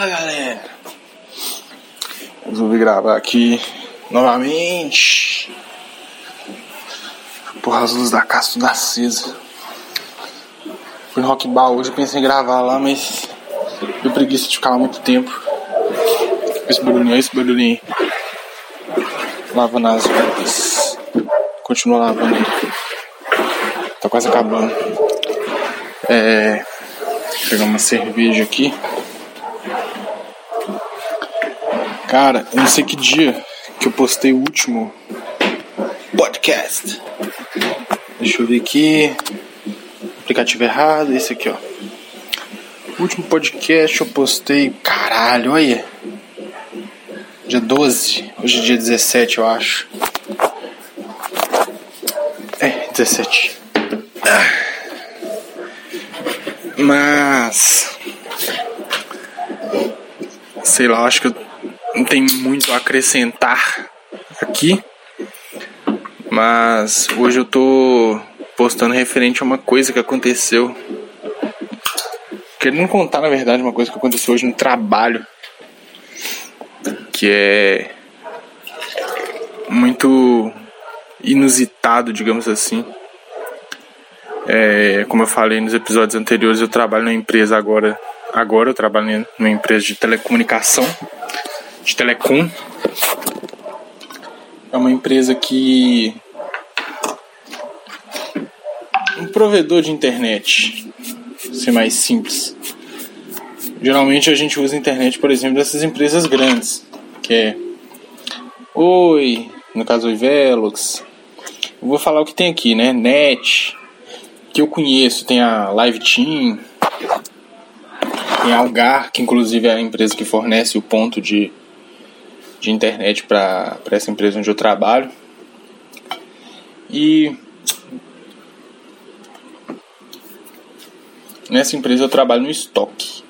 Fala galera! Resolvi gravar aqui novamente. Porra, as luzes da casa tudo acesa. Fui no Rock Bar hoje, pensei em gravar lá, mas deu preguiça de ficar lá muito tempo. Esse barulhinho, esse barulhinho. Lavando as roupas. Continua lavando aí. Tá quase acabando. É. Vou pegar uma cerveja aqui. Cara, eu não sei que dia que eu postei o último podcast. Deixa eu ver aqui. Aplicativo errado, esse aqui, ó. O último podcast eu postei. Caralho, olha. Dia 12. Hoje é dia 17, eu acho. É, 17. Mas. Sei lá, acho que eu não tem muito a acrescentar aqui. Mas hoje eu tô postando referente a uma coisa que aconteceu. Querendo contar, na verdade, uma coisa que aconteceu hoje no trabalho. Que é muito inusitado, digamos assim. É, como eu falei nos episódios anteriores, eu trabalho numa empresa agora. Agora eu trabalho numa empresa de telecomunicação de telecom. É uma empresa que um provedor de internet, ser mais simples. Geralmente a gente usa internet, por exemplo, dessas empresas grandes, que é Oi, no caso Oi Velox. Eu vou falar o que tem aqui, né? Net, que eu conheço, tem a Live Team, tem a Algar, que inclusive é a empresa que fornece o ponto de de internet para essa empresa onde eu trabalho. E nessa empresa eu trabalho no estoque.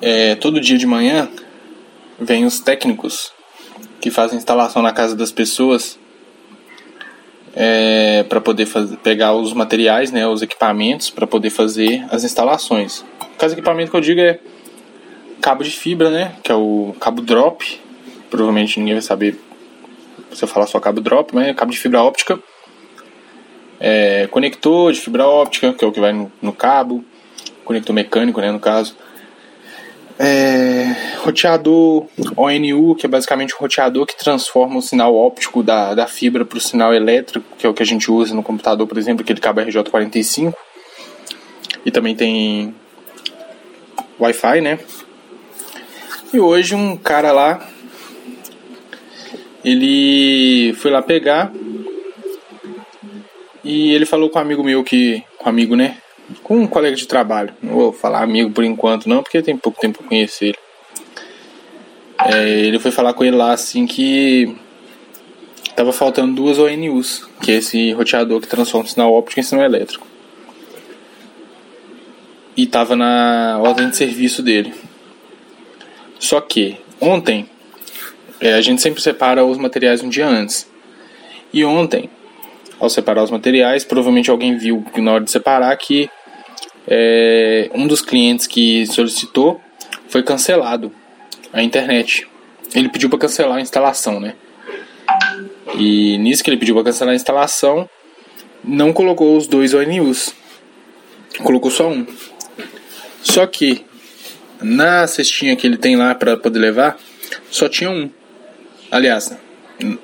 É, todo dia de manhã vem os técnicos que fazem instalação na casa das pessoas é, para poder fazer, pegar os materiais, né, os equipamentos para poder fazer as instalações. Caso equipamento que eu digo é cabo de fibra, né? Que é o cabo drop. Provavelmente ninguém vai saber se eu falar só cabo drop, mas é cabo de fibra óptica. É, conector de fibra óptica, que é o que vai no, no cabo. Conector mecânico, né? No caso. É, roteador ONU, que é basicamente um roteador que transforma o sinal óptico da, da fibra para o sinal elétrico, que é o que a gente usa no computador, por exemplo, aquele cabo RJ45. E também tem Wi-Fi, né? E hoje um cara lá, ele foi lá pegar e ele falou com um amigo meu que, com um amigo, né? Com um colega de trabalho. Não vou falar amigo por enquanto não, porque tem pouco tempo pra conhecer ele. É, ele foi falar com ele lá assim que tava faltando duas ONUs, que é esse roteador que transforma o sinal óptico em sinal elétrico. E tava na ordem de serviço dele. Só que ontem é, a gente sempre separa os materiais um dia antes. E ontem, ao separar os materiais, provavelmente alguém viu na hora de separar que é, um dos clientes que solicitou foi cancelado a internet. Ele pediu para cancelar a instalação, né? E nisso que ele pediu para cancelar a instalação, não colocou os dois ONUs. Colocou só um. Só que na cestinha que ele tem lá para poder levar, só tinha um. Aliás,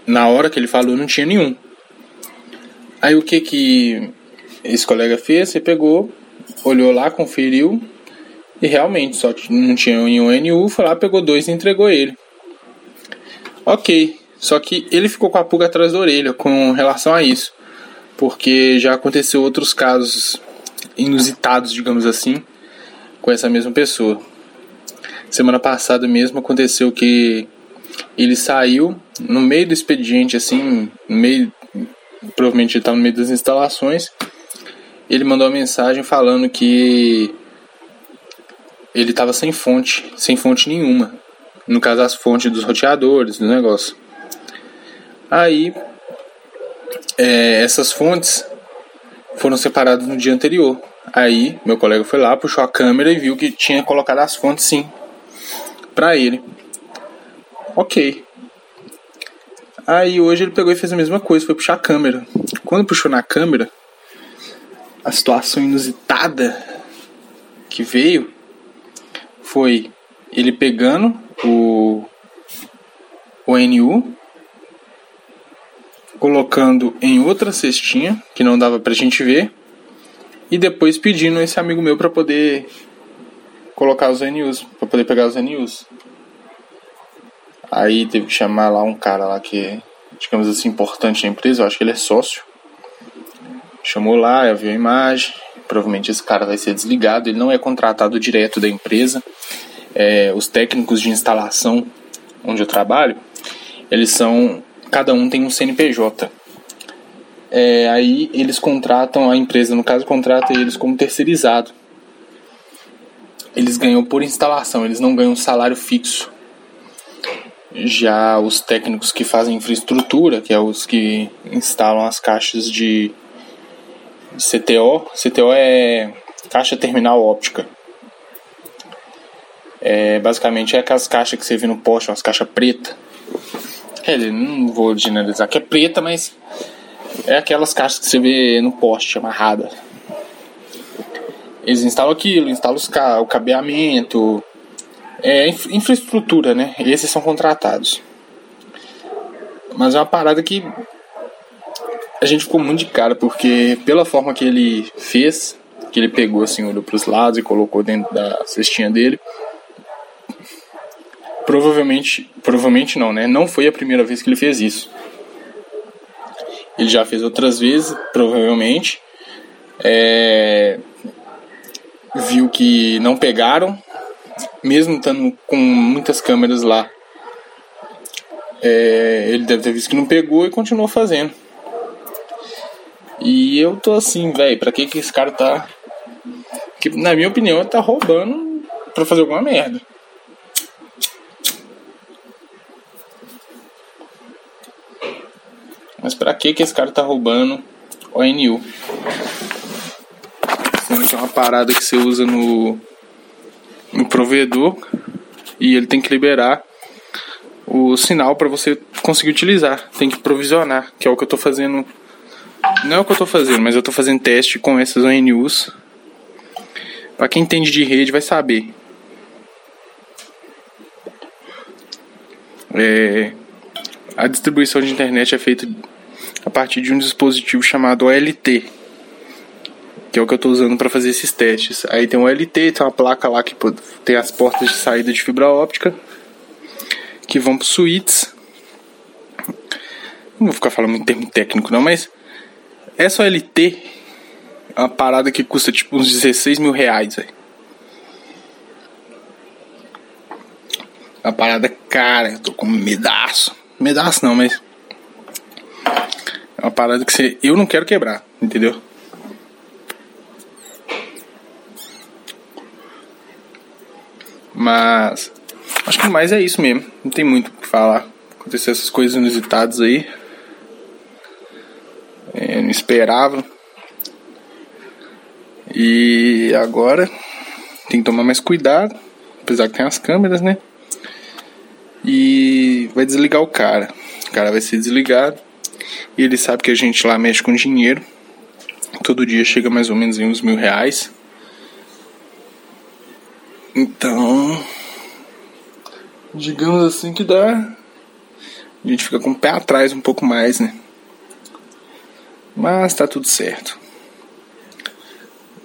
na hora que ele falou, não tinha nenhum. Aí o que que esse colega fez? Ele pegou, olhou lá, conferiu e realmente só não tinha nenhum NU. Foi lá, pegou dois e entregou ele. Ok, só que ele ficou com a pulga atrás da orelha com relação a isso, porque já aconteceu outros casos inusitados, digamos assim, com essa mesma pessoa. Semana passada mesmo aconteceu que ele saiu no meio do expediente, assim, no meio. Provavelmente ele estava no meio das instalações. Ele mandou uma mensagem falando que ele estava sem fonte, sem fonte nenhuma. No caso, as fontes dos roteadores, do negócio. Aí, é, essas fontes foram separadas no dia anterior. Aí meu colega foi lá, puxou a câmera e viu que tinha colocado as fontes sim pra ele. Ok. Aí hoje ele pegou e fez a mesma coisa, foi puxar a câmera. Quando puxou na câmera, a situação inusitada que veio foi ele pegando o, o NU, colocando em outra cestinha que não dava pra gente ver, e depois pedindo esse amigo meu para poder colocar os NUs, para poder pegar os NUs. Aí teve que chamar lá um cara lá que é, digamos assim, importante na empresa, eu acho que ele é sócio. Chamou lá, viu a imagem. Provavelmente esse cara vai ser desligado. Ele não é contratado direto da empresa. É, os técnicos de instalação onde eu trabalho, eles são. Cada um tem um CNPJ. É, aí eles contratam a empresa, no caso, contrata eles como terceirizado. Eles ganham por instalação, eles não ganham salário fixo. Já os técnicos que fazem infraestrutura, que é os que instalam as caixas de CTO, CTO é caixa terminal óptica. É, basicamente é aquelas caixas que você vê no poste, umas caixas preta. É, não vou generalizar que é preta, mas é aquelas caixas que você vê no poste amarrada. Eles instalam aquilo, instalam os ca o cabeamento, é, infraestrutura, né? Esses são contratados. Mas é uma parada que a gente ficou muito de cara, porque pela forma que ele fez, que ele pegou assim, olhou pros lados e colocou dentro da cestinha dele. Provavelmente, provavelmente não, né? Não foi a primeira vez que ele fez isso. Ele já fez outras vezes, provavelmente. É... Viu que não pegaram, mesmo estando com muitas câmeras lá, é, ele deve ter visto que não pegou e continuou fazendo. E eu tô assim, velho, pra que que esse cara tá. Que na minha opinião ele tá roubando pra fazer alguma merda. Mas pra que que esse cara tá roubando ONU? Que é uma parada que você usa no no provedor e ele tem que liberar o sinal para você conseguir utilizar. Tem que provisionar, que é o que eu estou fazendo. Não é o que eu estou fazendo, mas eu estou fazendo teste com essas ONUs. Para quem entende de rede vai saber. É, a distribuição de internet é feita a partir de um dispositivo chamado OLT, que é o que eu estou usando para fazer esses testes. Aí tem um LT, tem uma placa lá que tem as portas de saída de fibra óptica que vão para suítes. Não vou ficar falando muito termo técnico não, mas essa OLT é uma parada que custa tipo uns 16 mil reais, velho. Uma parada cara, eu tô com medaço. Medaço não, mas. É uma parada que você, eu não quero quebrar, entendeu? Mas acho que mais é isso mesmo. Não tem muito o que falar. Aconteceu essas coisas inusitadas aí. Eu não esperava. E agora tem que tomar mais cuidado. Apesar que tem as câmeras, né? E vai desligar o cara. O cara vai ser desligado. E ele sabe que a gente lá mexe com dinheiro. Todo dia chega mais ou menos em uns mil reais. Então, digamos assim que dá. A gente fica com o pé atrás um pouco mais, né? Mas tá tudo certo.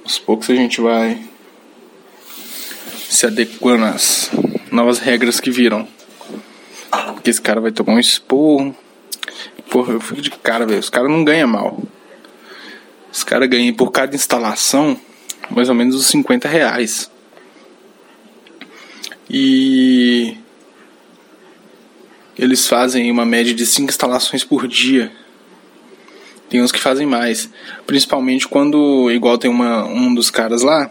Aos poucos a gente vai se adequando às novas regras que viram. Porque esse cara vai tomar um esporro. Porra, eu fico de cara, velho. Os caras não ganham mal. Os caras ganham por cada instalação mais ou menos uns 50 reais. E eles fazem uma média de 5 instalações por dia. Tem uns que fazem mais. Principalmente quando, igual tem uma, um dos caras lá,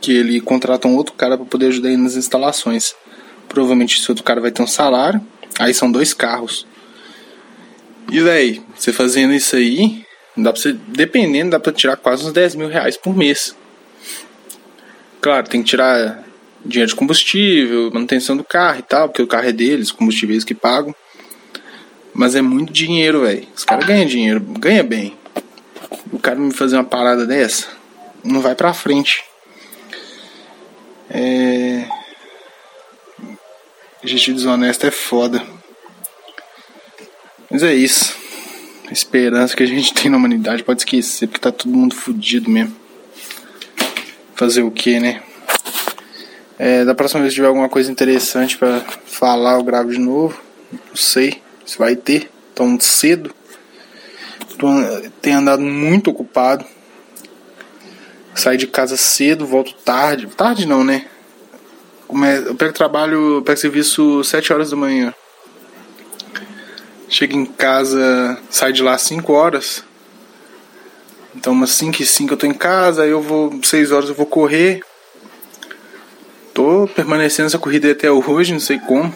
que ele contrata um outro cara para poder ajudar ele nas instalações. Provavelmente esse outro cara vai ter um salário. Aí são dois carros. E véi, você fazendo isso aí, dá pra você, dependendo, dá pra tirar quase uns 10 mil reais por mês. Claro, tem que tirar dinheiro de combustível, manutenção do carro e tal, porque o carro é deles, combustíveis que pagam. Mas é muito dinheiro, velho. Os caras ganham dinheiro, ganha bem. O cara me fazer uma parada dessa, não vai pra frente. É. Gente desonesta é foda. Mas é isso. A esperança que a gente tem na humanidade pode esquecer, porque tá todo mundo fudido mesmo. Fazer o que, né? É, da próxima vez que tiver alguma coisa interessante para falar, eu gravo de novo. Não sei se vai ter tão cedo. Tô, tenho andado muito ocupado. Saí de casa cedo, volto tarde. Tarde não, né? Eu pego trabalho, eu pego serviço 7 horas da manhã. Chego em casa, saio de lá 5 horas. Então umas 5 e 5 eu tô em casa, aí eu vou, 6 horas eu vou correr. Tô permanecendo essa corrida até hoje, não sei como.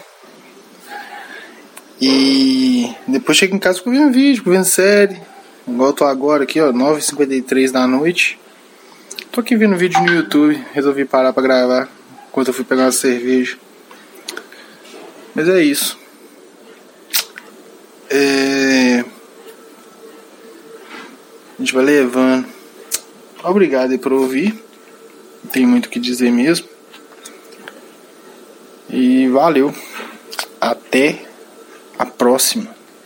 E depois chego em casa fico vendo vídeo, fico vendo série. Igual eu tô agora aqui, ó, 9h53 da noite. Tô aqui vendo vídeo no YouTube, resolvi parar pra gravar enquanto eu fui pegar uma cerveja. Mas é isso. É... A gente vai levando. Obrigado aí por ouvir. Não tem muito o que dizer mesmo. E valeu. Até a próxima.